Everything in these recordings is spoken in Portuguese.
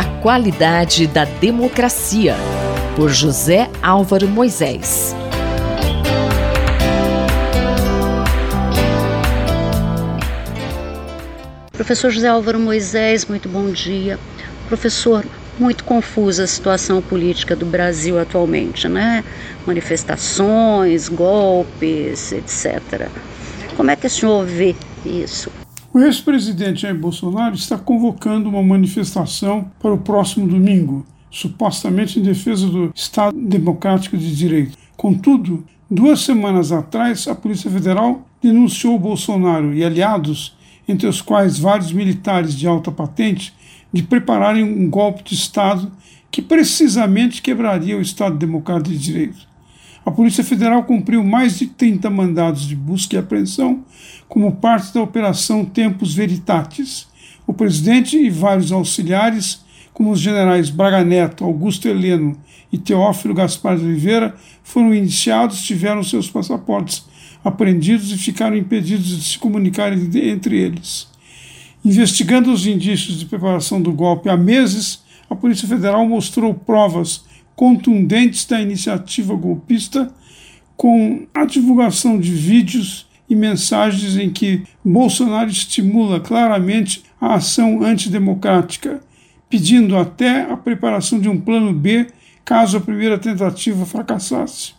A qualidade da democracia, por José Álvaro Moisés. Professor José Álvaro Moisés, muito bom dia. Professor, muito confusa a situação política do Brasil atualmente, né? Manifestações, golpes, etc. Como é que o senhor vê isso? O ex-presidente Jair Bolsonaro está convocando uma manifestação para o próximo domingo, supostamente em defesa do Estado Democrático de Direito. Contudo, duas semanas atrás, a Polícia Federal denunciou Bolsonaro e aliados, entre os quais vários militares de alta patente, de prepararem um golpe de Estado que precisamente quebraria o Estado Democrático de Direito. A Polícia Federal cumpriu mais de 30 mandados de busca e apreensão como parte da Operação Tempus Veritatis. O presidente e vários auxiliares, como os generais Braga Neto, Augusto Heleno e Teófilo Gaspar de Oliveira, foram iniciados, tiveram seus passaportes apreendidos e ficaram impedidos de se comunicarem entre eles. Investigando os indícios de preparação do golpe há meses, a Polícia Federal mostrou provas contundentes da iniciativa golpista com a divulgação de vídeos e mensagens em que Bolsonaro estimula claramente a ação antidemocrática, pedindo até a preparação de um plano B caso a primeira tentativa fracassasse.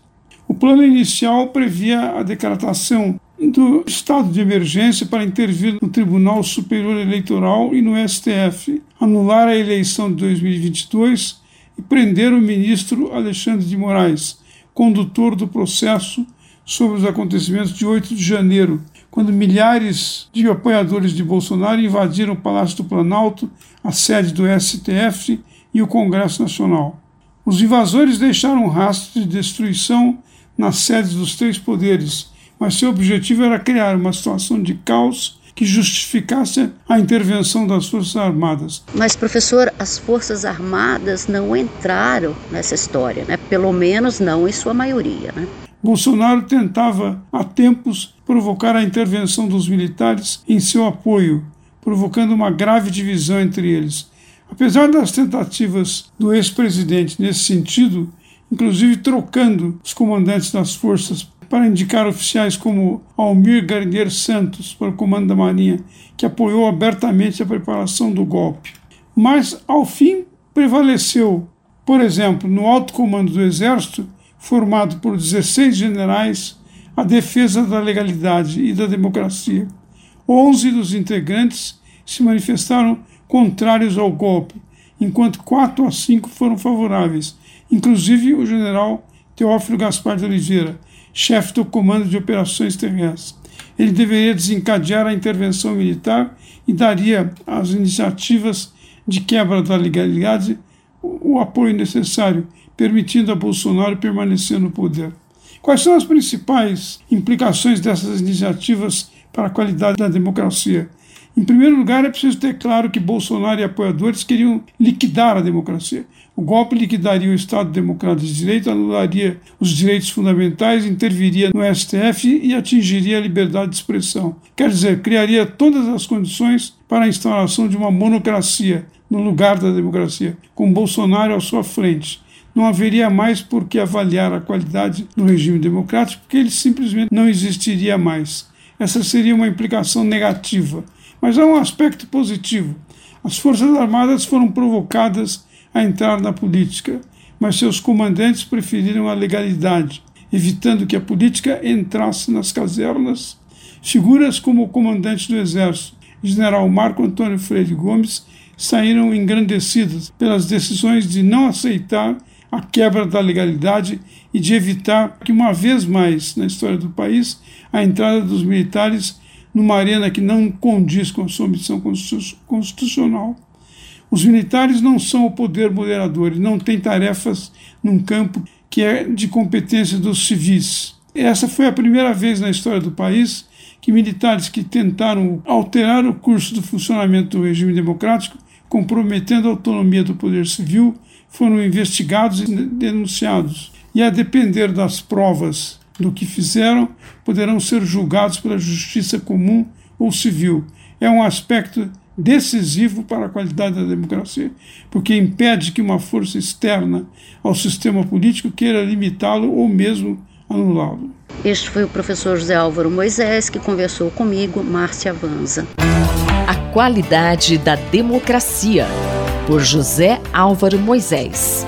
O plano inicial previa a decretação do estado de emergência para intervir no Tribunal Superior Eleitoral e no STF, anular a eleição de 2022 e prender o ministro Alexandre de Moraes, condutor do processo sobre os acontecimentos de 8 de janeiro, quando milhares de apoiadores de Bolsonaro invadiram o Palácio do Planalto, a sede do STF e o Congresso Nacional. Os invasores deixaram um rastro de destruição nas sedes dos três poderes mas seu objetivo era criar uma situação de caos que justificasse a intervenção das Forças Armadas. Mas, professor, as Forças Armadas não entraram nessa história, né? pelo menos não em sua maioria. Né? Bolsonaro tentava, há tempos, provocar a intervenção dos militares em seu apoio, provocando uma grave divisão entre eles. Apesar das tentativas do ex-presidente nesse sentido, inclusive trocando os comandantes das forças para indicar oficiais como Almir Garnier Santos para o comando da Marinha, que apoiou abertamente a preparação do golpe. Mas, ao fim, prevaleceu, por exemplo, no alto comando do Exército, formado por 16 generais, a defesa da legalidade e da democracia. Onze dos integrantes se manifestaram contrários ao golpe, enquanto quatro a cinco foram favoráveis, inclusive o general Teófilo Gaspar de Oliveira, chefe do Comando de Operações Terrestres. Ele deveria desencadear a intervenção militar e daria às iniciativas de quebra da legalidade o apoio necessário, permitindo a Bolsonaro permanecer no poder. Quais são as principais implicações dessas iniciativas para a qualidade da democracia? Em primeiro lugar, é preciso ter claro que Bolsonaro e apoiadores queriam liquidar a democracia. O golpe liquidaria o Estado Democrático de Direito, anularia os direitos fundamentais, interviria no STF e atingiria a liberdade de expressão. Quer dizer, criaria todas as condições para a instauração de uma monocracia no lugar da democracia, com Bolsonaro à sua frente. Não haveria mais por que avaliar a qualidade do regime democrático, porque ele simplesmente não existiria mais. Essa seria uma implicação negativa. Mas há um aspecto positivo. As Forças Armadas foram provocadas a entrar na política, mas seus comandantes preferiram a legalidade, evitando que a política entrasse nas casernas. Figuras como o comandante do Exército, general Marco Antônio Freire Gomes, saíram engrandecidas pelas decisões de não aceitar a quebra da legalidade e de evitar que, uma vez mais na história do país, a entrada dos militares numa arena que não condiz com a sua missão constitucional. Os militares não são o poder moderador, eles não têm tarefas num campo que é de competência dos civis. Essa foi a primeira vez na história do país que militares que tentaram alterar o curso do funcionamento do regime democrático, comprometendo a autonomia do poder civil, foram investigados e denunciados. E a depender das provas do que fizeram, poderão ser julgados pela justiça comum ou civil. É um aspecto decisivo para a qualidade da democracia, porque impede que uma força externa ao sistema político queira limitá-lo ou mesmo anulá-lo. Este foi o professor José Álvaro Moisés que conversou comigo, Márcia Vanza. A qualidade da democracia, por José Álvaro Moisés.